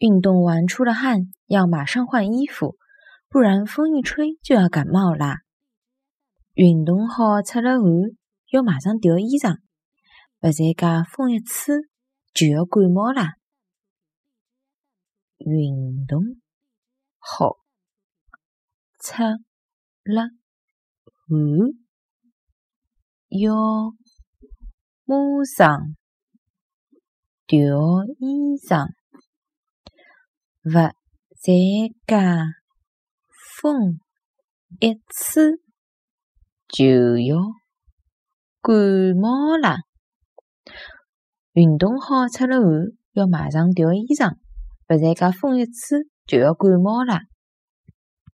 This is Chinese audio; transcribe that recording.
运动完出了汗，要马上换衣服，不然风一吹就要感冒啦。运动好出了汗，要马上调衣裳，不然噶风一吹就要感冒啦。运动好出了汗，要马上调衣裳。勿在家风一次就要感冒了！运动好出了汗，要马上调衣裳，勿然家风一次就要感冒了！